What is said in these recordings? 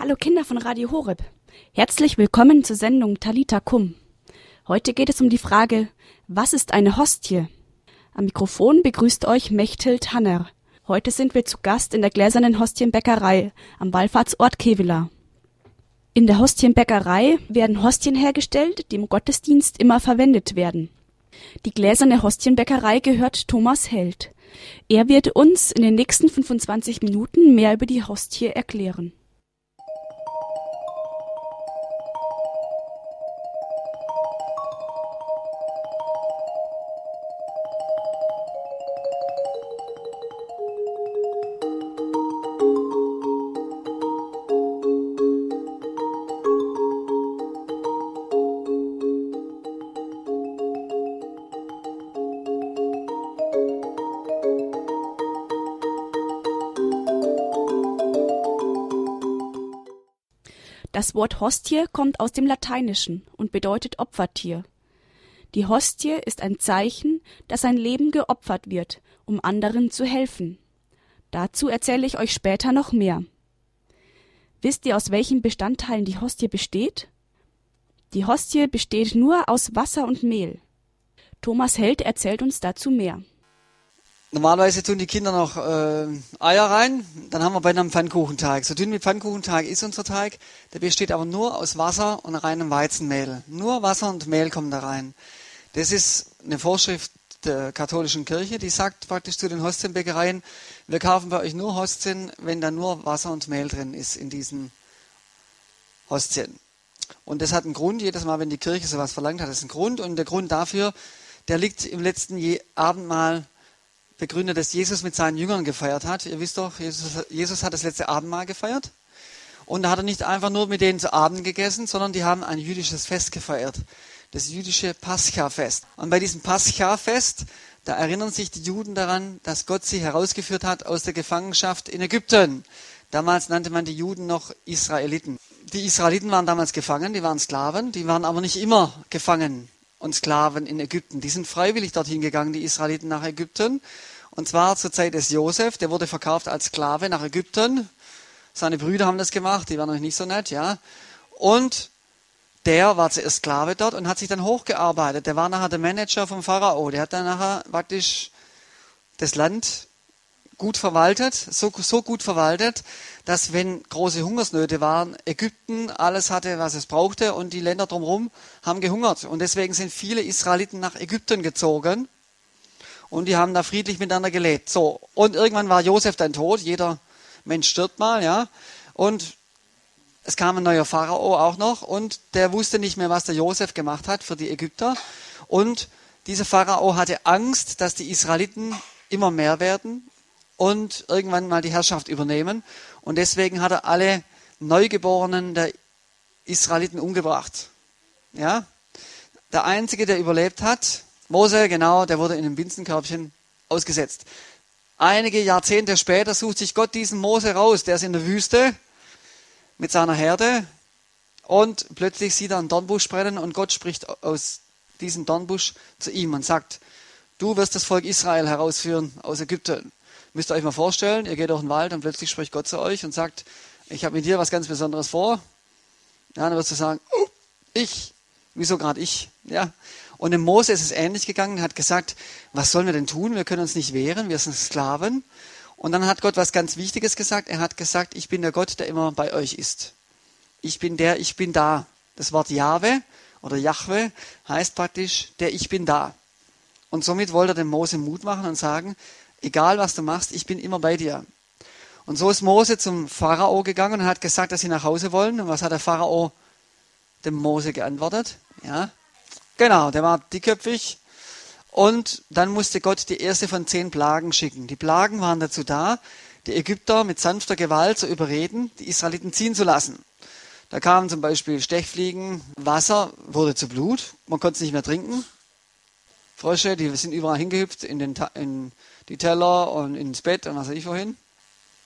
Hallo Kinder von Radio Horeb. Herzlich willkommen zur Sendung Talita Kum. Heute geht es um die Frage, was ist eine Hostie? Am Mikrofon begrüßt euch Mechthild Hanner. Heute sind wir zu Gast in der gläsernen Hostienbäckerei am Wallfahrtsort Kevela. In der Hostienbäckerei werden Hostien hergestellt, die im Gottesdienst immer verwendet werden. Die gläserne Hostienbäckerei gehört Thomas Held. Er wird uns in den nächsten 25 Minuten mehr über die Hostie erklären. Das Wort Hostie kommt aus dem Lateinischen und bedeutet Opfertier. Die Hostie ist ein Zeichen, dass ein Leben geopfert wird, um anderen zu helfen. Dazu erzähle ich euch später noch mehr. Wisst ihr, aus welchen Bestandteilen die Hostie besteht? Die Hostie besteht nur aus Wasser und Mehl. Thomas Held erzählt uns dazu mehr. Normalerweise tun die Kinder noch äh, Eier rein, dann haben wir bei einem Pfannkuchenteig. So dünn wie Pfannkuchenteig ist unser Teig, der besteht aber nur aus Wasser und reinem Weizenmehl. Nur Wasser und Mehl kommen da rein. Das ist eine Vorschrift der katholischen Kirche, die sagt praktisch zu den Hostienbäckereien, wir kaufen bei euch nur Hostien, wenn da nur Wasser und Mehl drin ist in diesen Hostien. Und das hat einen Grund, jedes Mal, wenn die Kirche sowas verlangt, hat es einen Grund. Und der Grund dafür, der liegt im letzten Abendmahl begründet, dass Jesus mit seinen Jüngern gefeiert hat. Ihr wisst doch, Jesus, Jesus hat das letzte Abendmahl gefeiert. Und da hat er nicht einfach nur mit denen zu Abend gegessen, sondern die haben ein jüdisches Fest gefeiert. Das jüdische Pascha-Fest. Und bei diesem Pascha-Fest, da erinnern sich die Juden daran, dass Gott sie herausgeführt hat aus der Gefangenschaft in Ägypten. Damals nannte man die Juden noch Israeliten. Die Israeliten waren damals gefangen, die waren Sklaven, die waren aber nicht immer gefangen und Sklaven in Ägypten. Die sind freiwillig dorthin gegangen, die Israeliten nach Ägypten. Und zwar zur Zeit des Josef, der wurde verkauft als Sklave nach Ägypten. Seine Brüder haben das gemacht, die waren noch nicht so nett, ja. Und der war zuerst Sklave dort und hat sich dann hochgearbeitet. Der war nachher der Manager vom Pharao. Der hat dann nachher praktisch das Land gut verwaltet, so, so gut verwaltet, dass wenn große Hungersnöte waren, Ägypten alles hatte, was es brauchte und die Länder drumherum haben gehungert. Und deswegen sind viele Israeliten nach Ägypten gezogen und die haben da friedlich miteinander gelebt. So, und irgendwann war Josef dann tot, jeder Mensch stirbt mal, ja, und es kam ein neuer Pharao auch noch und der wusste nicht mehr, was der Josef gemacht hat für die Ägypter und dieser Pharao hatte Angst, dass die Israeliten immer mehr werden und irgendwann mal die Herrschaft übernehmen. Und deswegen hat er alle Neugeborenen der Israeliten umgebracht. Ja? Der einzige, der überlebt hat, Mose, genau, der wurde in einem Binsenkörbchen ausgesetzt. Einige Jahrzehnte später sucht sich Gott diesen Mose raus, der ist in der Wüste mit seiner Herde und plötzlich sieht er einen Dornbusch brennen und Gott spricht aus diesem Dornbusch zu ihm und sagt, du wirst das Volk Israel herausführen aus Ägypten. Müsst ihr euch mal vorstellen, ihr geht durch den Wald und plötzlich spricht Gott zu euch und sagt, ich habe mit dir was ganz Besonderes vor. Ja, dann wirst du sagen, oh, ich, wieso gerade ich? Ja. Und dem Mose ist es ähnlich gegangen, hat gesagt, was sollen wir denn tun? Wir können uns nicht wehren, wir sind Sklaven. Und dann hat Gott was ganz Wichtiges gesagt. Er hat gesagt, ich bin der Gott, der immer bei euch ist. Ich bin der, ich bin da. Das Wort Jahwe oder Jahwe heißt praktisch, der ich bin da. Und somit wollte er dem Mose Mut machen und sagen, egal was du machst, ich bin immer bei dir. Und so ist Mose zum Pharao gegangen und hat gesagt, dass sie nach Hause wollen. Und was hat der Pharao dem Mose geantwortet? Ja, genau, der war dickköpfig. Und dann musste Gott die erste von zehn Plagen schicken. Die Plagen waren dazu da, die Ägypter mit sanfter Gewalt zu überreden, die Israeliten ziehen zu lassen. Da kamen zum Beispiel Stechfliegen, Wasser wurde zu Blut, man konnte es nicht mehr trinken. Frösche, die sind überall hingehüpft in, den, in die Teller und ins Bett und was weiß ich wohin.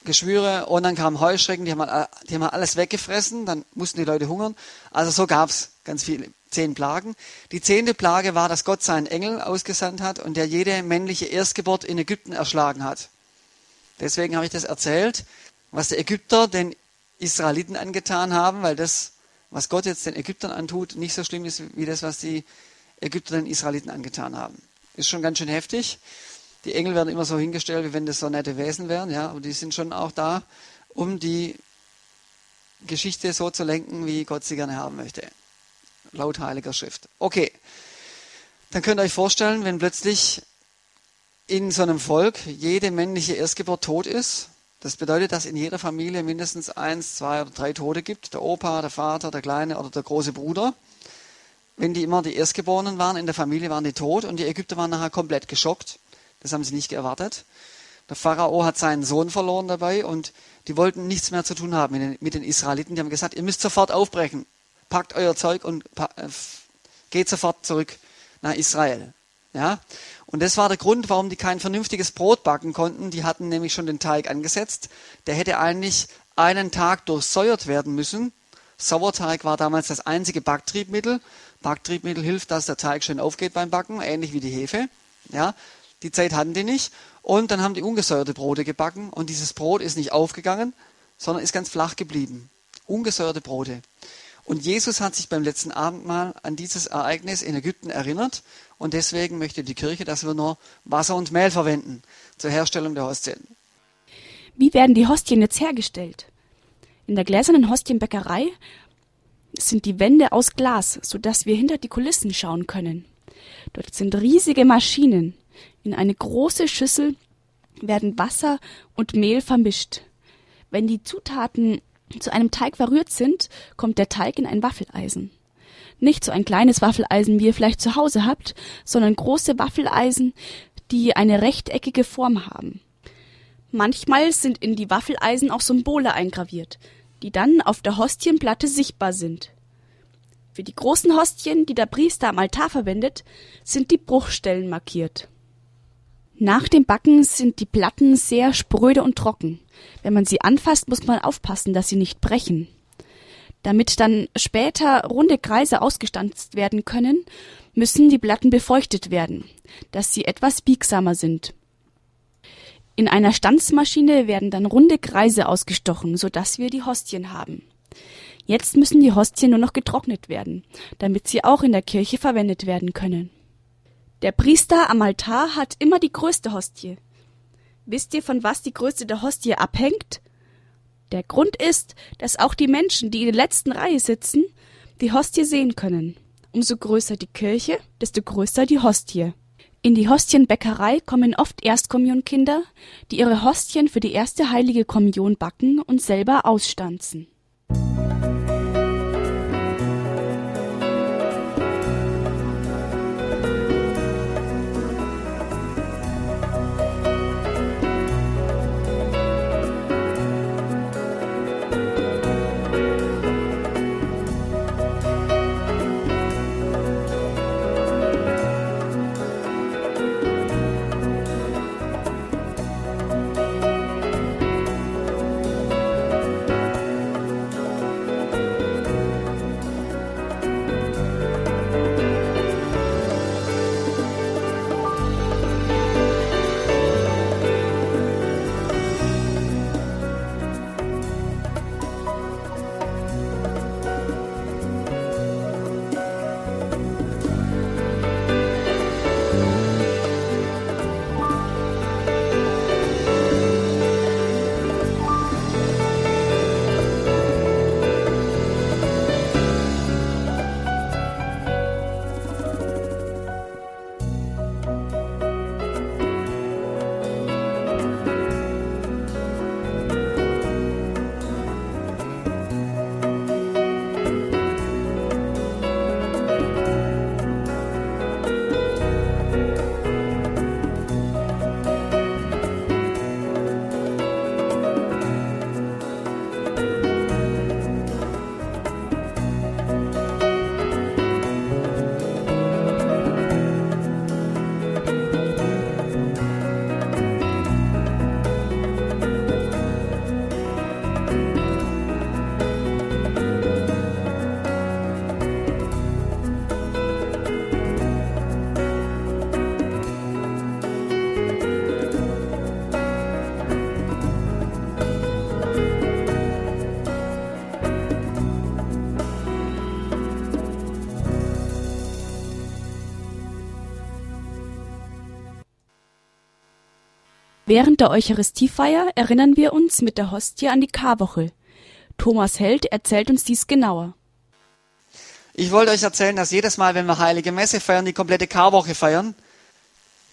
Geschwüre und dann kamen Heuschrecken, die haben, die haben alles weggefressen, dann mussten die Leute hungern. Also so gab es ganz viele, zehn Plagen. Die zehnte Plage war, dass Gott seinen Engel ausgesandt hat und der jede männliche Erstgeburt in Ägypten erschlagen hat. Deswegen habe ich das erzählt, was der Ägypter den Israeliten angetan haben, weil das, was Gott jetzt den Ägyptern antut, nicht so schlimm ist wie das, was die Ägypter den Israeliten angetan haben. Ist schon ganz schön heftig. Die Engel werden immer so hingestellt, wie wenn das so nette Wesen wären, ja, aber die sind schon auch da, um die Geschichte so zu lenken, wie Gott sie gerne haben möchte. Laut Heiliger Schrift. Okay. Dann könnt ihr euch vorstellen, wenn plötzlich in so einem Volk jede männliche Erstgeburt tot ist, das bedeutet, dass in jeder Familie mindestens eins, zwei oder drei Tote gibt. Der Opa, der Vater, der Kleine oder der große Bruder. Wenn die immer die Erstgeborenen waren in der Familie, waren die tot und die Ägypter waren nachher komplett geschockt. Das haben sie nicht erwartet. Der Pharao hat seinen Sohn verloren dabei und die wollten nichts mehr zu tun haben mit den, mit den Israeliten. Die haben gesagt, ihr müsst sofort aufbrechen. Packt euer Zeug und äh, geht sofort zurück nach Israel. Ja? Und das war der Grund, warum die kein vernünftiges Brot backen konnten. Die hatten nämlich schon den Teig angesetzt. Der hätte eigentlich einen Tag durchsäuert werden müssen. Sauerteig war damals das einzige Backtriebmittel. Backtriebmittel hilft, dass der Teig schön aufgeht beim Backen, ähnlich wie die Hefe. Ja, die Zeit hatten die nicht. Und dann haben die ungesäuerte Brote gebacken und dieses Brot ist nicht aufgegangen, sondern ist ganz flach geblieben. Ungesäuerte Brote. Und Jesus hat sich beim letzten Abendmahl an dieses Ereignis in Ägypten erinnert und deswegen möchte die Kirche, dass wir nur Wasser und Mehl verwenden zur Herstellung der Hostien. Wie werden die Hostien jetzt hergestellt? In der gläsernen Hostienbäckerei sind die Wände aus Glas, sodass wir hinter die Kulissen schauen können. Dort sind riesige Maschinen, in eine große Schüssel werden Wasser und Mehl vermischt. Wenn die Zutaten zu einem Teig verrührt sind, kommt der Teig in ein Waffeleisen. Nicht so ein kleines Waffeleisen, wie ihr vielleicht zu Hause habt, sondern große Waffeleisen, die eine rechteckige Form haben. Manchmal sind in die Waffeleisen auch Symbole eingraviert, die dann auf der Hostienplatte sichtbar sind. Für die großen Hostien, die der Priester am Altar verwendet, sind die Bruchstellen markiert. Nach dem Backen sind die Platten sehr spröde und trocken. Wenn man sie anfasst, muss man aufpassen, dass sie nicht brechen. Damit dann später runde Kreise ausgestanzt werden können, müssen die Platten befeuchtet werden, dass sie etwas biegsamer sind. In einer Stanzmaschine werden dann runde Kreise ausgestochen, so dass wir die Hostien haben. Jetzt müssen die Hostien nur noch getrocknet werden, damit sie auch in der Kirche verwendet werden können. Der Priester am Altar hat immer die größte Hostie. Wisst ihr, von was die Größe der Hostie abhängt? Der Grund ist, dass auch die Menschen, die in der letzten Reihe sitzen, die Hostie sehen können. Umso größer die Kirche, desto größer die Hostie. In die Hostienbäckerei kommen oft Erstkommunionkinder, die ihre Hostien für die erste heilige Kommunion backen und selber ausstanzen. Während der Eucharistiefeier erinnern wir uns mit der Hostie an die Karwoche. Thomas Held erzählt uns dies genauer. Ich wollte euch erzählen, dass jedes Mal, wenn wir Heilige Messe feiern, die komplette Karwoche feiern,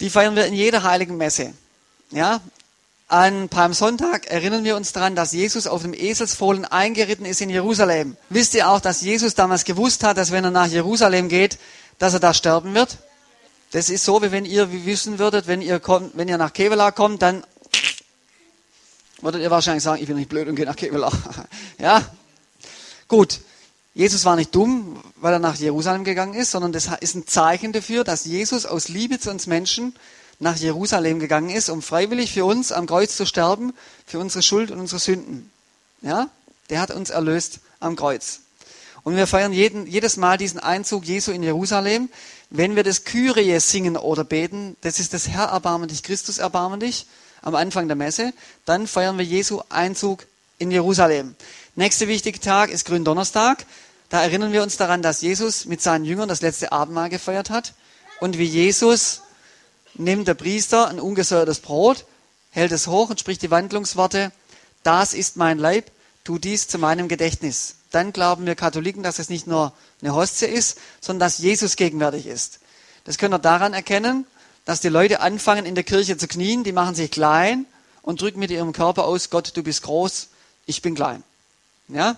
die feiern wir in jeder Heiligen Messe. Ja? An Palmsonntag erinnern wir uns daran, dass Jesus auf dem Eselsfohlen eingeritten ist in Jerusalem. Wisst ihr auch, dass Jesus damals gewusst hat, dass wenn er nach Jerusalem geht, dass er da sterben wird? Das ist so, wie wenn ihr wissen würdet, wenn ihr, kommt, wenn ihr nach Kevela kommt, dann würdet ihr wahrscheinlich sagen, ich bin nicht blöd und gehe nach Kevela. ja? Gut. Jesus war nicht dumm, weil er nach Jerusalem gegangen ist, sondern das ist ein Zeichen dafür, dass Jesus aus Liebe zu uns Menschen nach Jerusalem gegangen ist, um freiwillig für uns am Kreuz zu sterben, für unsere Schuld und unsere Sünden. Ja? Der hat uns erlöst am Kreuz. Und wir feiern jeden, jedes Mal diesen Einzug Jesu in Jerusalem. Wenn wir das Kyrie singen oder beten, das ist das Herr erbarme dich, Christus erbarme dich, am Anfang der Messe, dann feiern wir Jesu Einzug in Jerusalem. Nächster wichtige Tag ist Gründonnerstag. Da erinnern wir uns daran, dass Jesus mit seinen Jüngern das letzte Abendmahl gefeiert hat und wie Jesus nimmt der Priester ein ungesäuertes Brot, hält es hoch und spricht die Wandlungsworte, das ist mein Leib, tu dies zu meinem Gedächtnis. Dann glauben wir Katholiken, dass es nicht nur eine Hostie ist, sondern dass Jesus gegenwärtig ist. Das können wir daran erkennen, dass die Leute anfangen in der Kirche zu knien, die machen sich klein und drücken mit ihrem Körper aus, Gott, du bist groß, ich bin klein. Ja?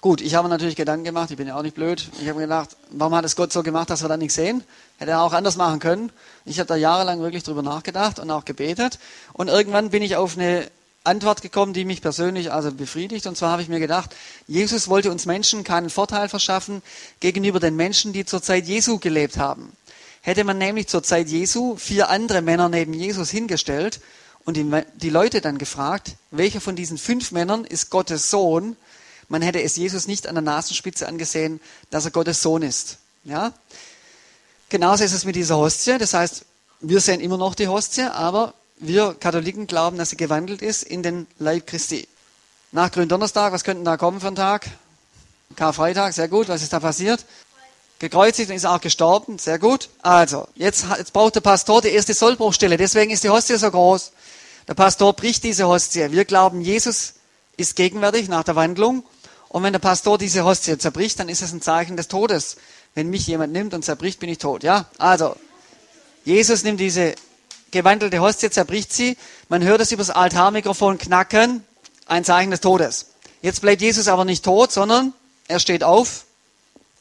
Gut, ich habe natürlich Gedanken gemacht, ich bin ja auch nicht blöd. Ich habe gedacht, warum hat es Gott so gemacht, dass wir da nichts sehen? Hätte er auch anders machen können. Ich habe da jahrelang wirklich drüber nachgedacht und auch gebetet. Und irgendwann bin ich auf eine Antwort gekommen, die mich persönlich also befriedigt. Und zwar habe ich mir gedacht, Jesus wollte uns Menschen keinen Vorteil verschaffen gegenüber den Menschen, die zur Zeit Jesu gelebt haben. Hätte man nämlich zur Zeit Jesu vier andere Männer neben Jesus hingestellt und die, Leute dann gefragt, welcher von diesen fünf Männern ist Gottes Sohn, man hätte es Jesus nicht an der Nasenspitze angesehen, dass er Gottes Sohn ist. Ja? Genauso ist es mit dieser Hostie. Das heißt, wir sehen immer noch die Hostie, aber wir Katholiken glauben, dass sie gewandelt ist in den Leib Christi. Nach Gründonnerstag, was könnten da kommen für einen Tag? Karfreitag, sehr gut. Was ist da passiert? Gekreuzigt und ist auch gestorben, sehr gut. Also, jetzt, jetzt braucht der Pastor die erste Sollbruchstelle. Deswegen ist die Hostie so groß. Der Pastor bricht diese Hostie. Wir glauben, Jesus ist gegenwärtig nach der Wandlung und wenn der Pastor diese Hostie zerbricht, dann ist es ein Zeichen des Todes. Wenn mich jemand nimmt und zerbricht, bin ich tot. Ja? Also, Jesus nimmt diese gewandelte Hostie, zerbricht sie. Man hört es über das Altarmikrofon knacken. Ein Zeichen des Todes. Jetzt bleibt Jesus aber nicht tot, sondern er steht auf.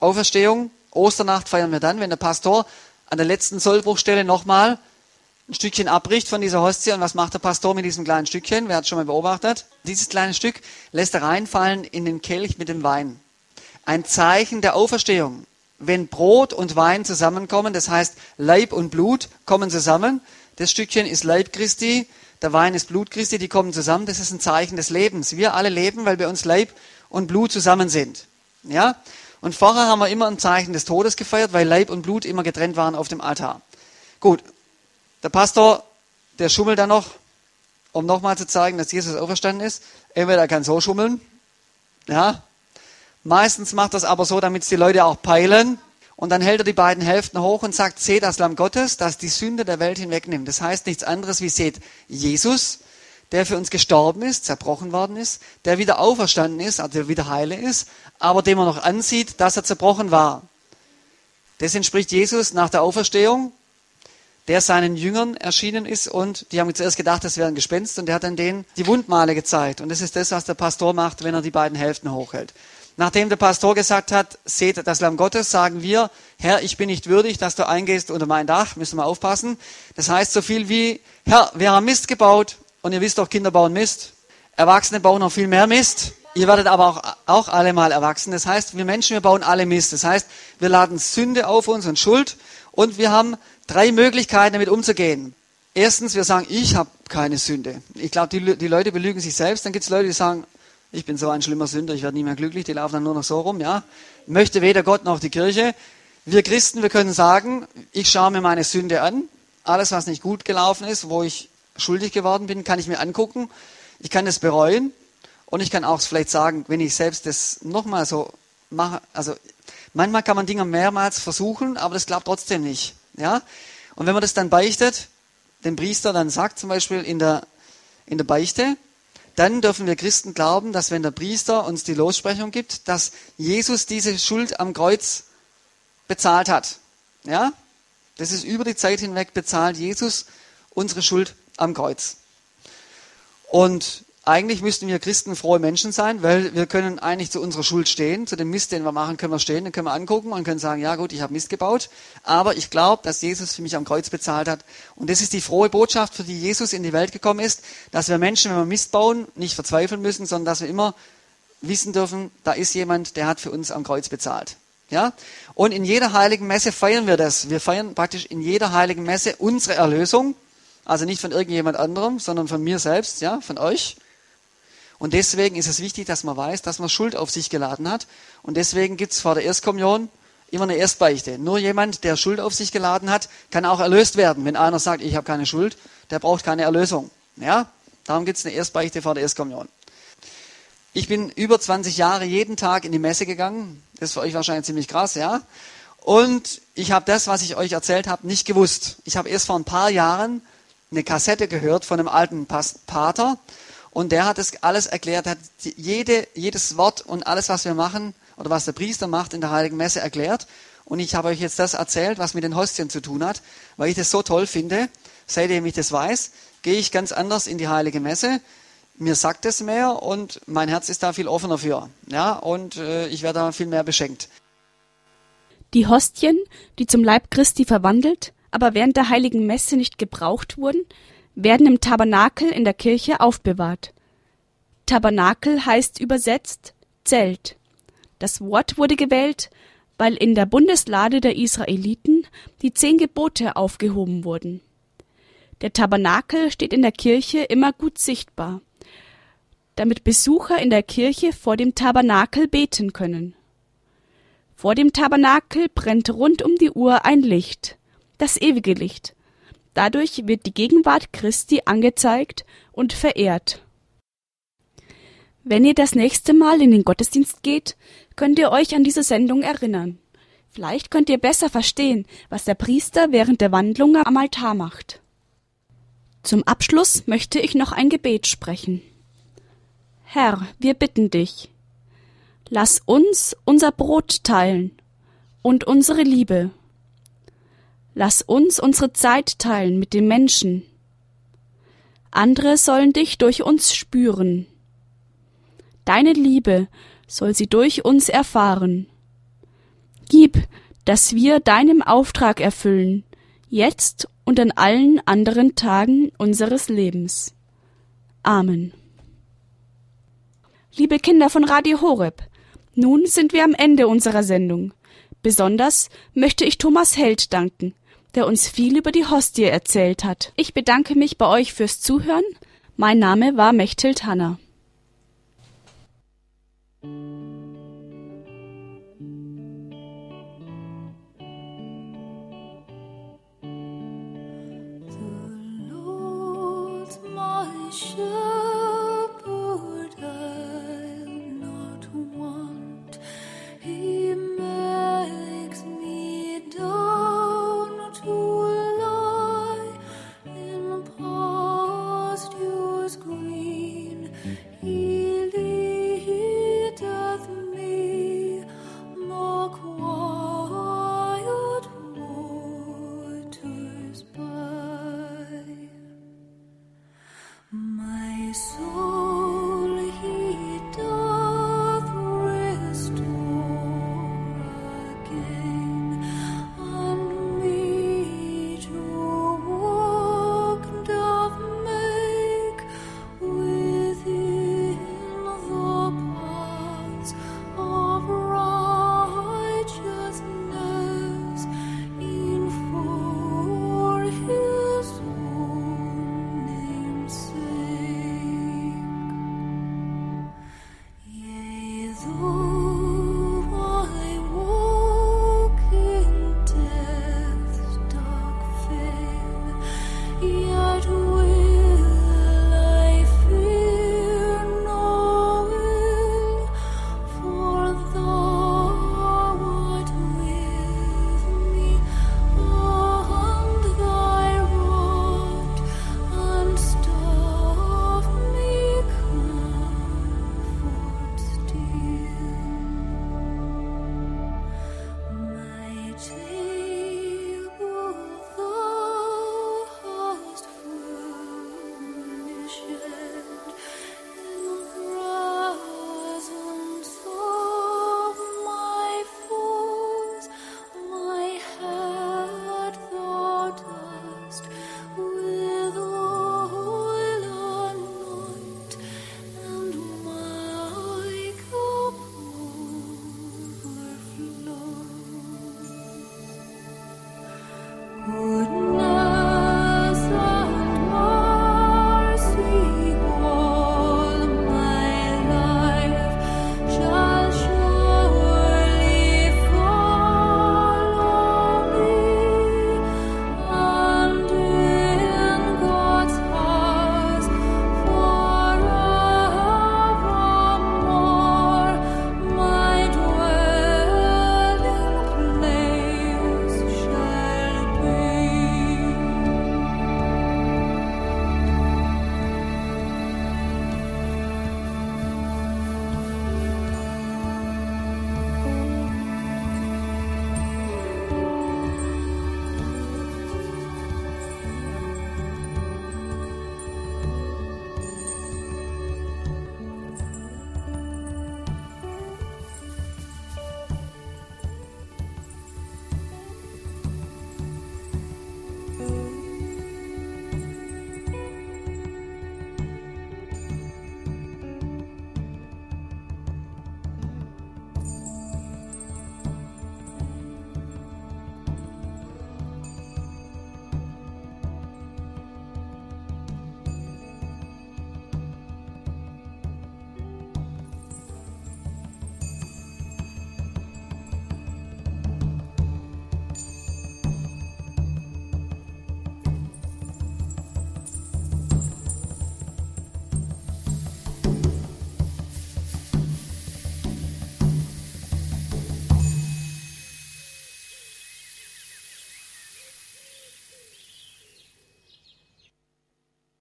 Auferstehung. Osternacht feiern wir dann, wenn der Pastor an der letzten Sollbruchstelle nochmal ein Stückchen abbricht von dieser Hostie. Und was macht der Pastor mit diesem kleinen Stückchen? Wer hat schon mal beobachtet? Dieses kleine Stück lässt er reinfallen in den Kelch mit dem Wein. Ein Zeichen der Auferstehung. Wenn Brot und Wein zusammenkommen, das heißt Leib und Blut kommen zusammen. Das Stückchen ist Leib Christi, der Wein ist Blut Christi, die kommen zusammen. Das ist ein Zeichen des Lebens. Wir alle leben, weil bei uns Leib und Blut zusammen sind. Ja? Und vorher haben wir immer ein Zeichen des Todes gefeiert, weil Leib und Blut immer getrennt waren auf dem Altar. Gut, der Pastor, der schummelt dann noch, um nochmal zu zeigen, dass Jesus auferstanden ist. Entweder er kann so schummeln, ja. Meistens macht das aber so, damit es die Leute auch peilen. Und dann hält er die beiden Hälften hoch und sagt, seht das Lamm Gottes, das die Sünde der Welt hinwegnimmt. Das heißt nichts anderes wie seht Jesus, der für uns gestorben ist, zerbrochen worden ist, der wieder auferstanden ist, also der wieder heile ist, aber dem man noch ansieht, dass er zerbrochen war. Das entspricht Jesus nach der Auferstehung der seinen Jüngern erschienen ist und die haben zuerst gedacht, das wäre ein Gespenst und der hat dann denen die Wundmale gezeigt. Und das ist das, was der Pastor macht, wenn er die beiden Hälften hochhält. Nachdem der Pastor gesagt hat, seht das Lamm Gottes, sagen wir, Herr, ich bin nicht würdig, dass du eingehst unter mein Dach, müssen wir aufpassen. Das heißt so viel wie, Herr, wir haben Mist gebaut und ihr wisst doch, Kinder bauen Mist. Erwachsene bauen noch viel mehr Mist. Ihr werdet aber auch, auch alle mal erwachsen. Das heißt, wir Menschen, wir bauen alle Mist. Das heißt, wir laden Sünde auf uns und Schuld und wir haben drei Möglichkeiten, damit umzugehen. Erstens, wir sagen, ich habe keine Sünde. Ich glaube, die, die Leute belügen sich selbst. Dann gibt es Leute, die sagen, ich bin so ein schlimmer Sünder, ich werde nie mehr glücklich. Die laufen dann nur noch so rum. Ja, möchte weder Gott noch die Kirche. Wir Christen, wir können sagen, ich schaue mir meine Sünde an. Alles, was nicht gut gelaufen ist, wo ich schuldig geworden bin, kann ich mir angucken. Ich kann das bereuen. Und ich kann auch vielleicht sagen, wenn ich selbst das nochmal so mache, also manchmal kann man Dinge mehrmals versuchen, aber das klappt trotzdem nicht. Ja? Und wenn man das dann beichtet, dem Priester dann sagt, zum Beispiel in der, in der Beichte, dann dürfen wir Christen glauben, dass wenn der Priester uns die Lossprechung gibt, dass Jesus diese Schuld am Kreuz bezahlt hat. Ja? Das ist über die Zeit hinweg bezahlt Jesus unsere Schuld am Kreuz. Und eigentlich müssten wir Christen frohe Menschen sein, weil wir können eigentlich zu unserer Schuld stehen, zu dem Mist, den wir machen, können wir stehen, den können wir angucken und können sagen, ja gut, ich habe Mist gebaut, aber ich glaube, dass Jesus für mich am Kreuz bezahlt hat. Und das ist die frohe Botschaft, für die Jesus in die Welt gekommen ist, dass wir Menschen, wenn wir Mist bauen, nicht verzweifeln müssen, sondern dass wir immer wissen dürfen, da ist jemand, der hat für uns am Kreuz bezahlt. Ja? Und in jeder heiligen Messe feiern wir das. Wir feiern praktisch in jeder heiligen Messe unsere Erlösung. Also nicht von irgendjemand anderem, sondern von mir selbst, ja, von euch. Und deswegen ist es wichtig, dass man weiß, dass man Schuld auf sich geladen hat. Und deswegen gibt es vor der Erstkommunion immer eine Erstbeichte. Nur jemand, der Schuld auf sich geladen hat, kann auch erlöst werden. Wenn einer sagt, ich habe keine Schuld, der braucht keine Erlösung. Ja? Darum gibt es eine Erstbeichte vor der Erstkommunion. Ich bin über 20 Jahre jeden Tag in die Messe gegangen. Das ist für euch wahrscheinlich ziemlich krass, ja? Und ich habe das, was ich euch erzählt habe, nicht gewusst. Ich habe erst vor ein paar Jahren eine Kassette gehört von einem alten Pater und der hat das alles erklärt, hat jede, jedes Wort und alles, was wir machen oder was der Priester macht in der Heiligen Messe erklärt. Und ich habe euch jetzt das erzählt, was mit den Hostien zu tun hat, weil ich das so toll finde. Seitdem ich das weiß, gehe ich ganz anders in die Heilige Messe. Mir sagt es mehr und mein Herz ist da viel offener für. Ja, und äh, ich werde da viel mehr beschenkt. Die Hostien, die zum Leib Christi verwandelt, aber während der Heiligen Messe nicht gebraucht wurden, werden im Tabernakel in der Kirche aufbewahrt. Tabernakel heißt übersetzt Zelt. Das Wort wurde gewählt, weil in der Bundeslade der Israeliten die zehn Gebote aufgehoben wurden. Der Tabernakel steht in der Kirche immer gut sichtbar, damit Besucher in der Kirche vor dem Tabernakel beten können. Vor dem Tabernakel brennt rund um die Uhr ein Licht, das ewige Licht, Dadurch wird die Gegenwart Christi angezeigt und verehrt. Wenn ihr das nächste Mal in den Gottesdienst geht, könnt ihr euch an diese Sendung erinnern. Vielleicht könnt ihr besser verstehen, was der Priester während der Wandlung am Altar macht. Zum Abschluss möchte ich noch ein Gebet sprechen. Herr, wir bitten dich, lass uns unser Brot teilen und unsere Liebe Lass uns unsere Zeit teilen mit den Menschen. Andere sollen dich durch uns spüren. Deine Liebe soll sie durch uns erfahren. Gib, dass wir deinem Auftrag erfüllen, jetzt und an allen anderen Tagen unseres Lebens. Amen. Liebe Kinder von Radio Horeb, nun sind wir am Ende unserer Sendung. Besonders möchte ich Thomas Held danken, der uns viel über die Hostie erzählt hat. Ich bedanke mich bei euch fürs Zuhören. Mein Name war Mechthild Hanner.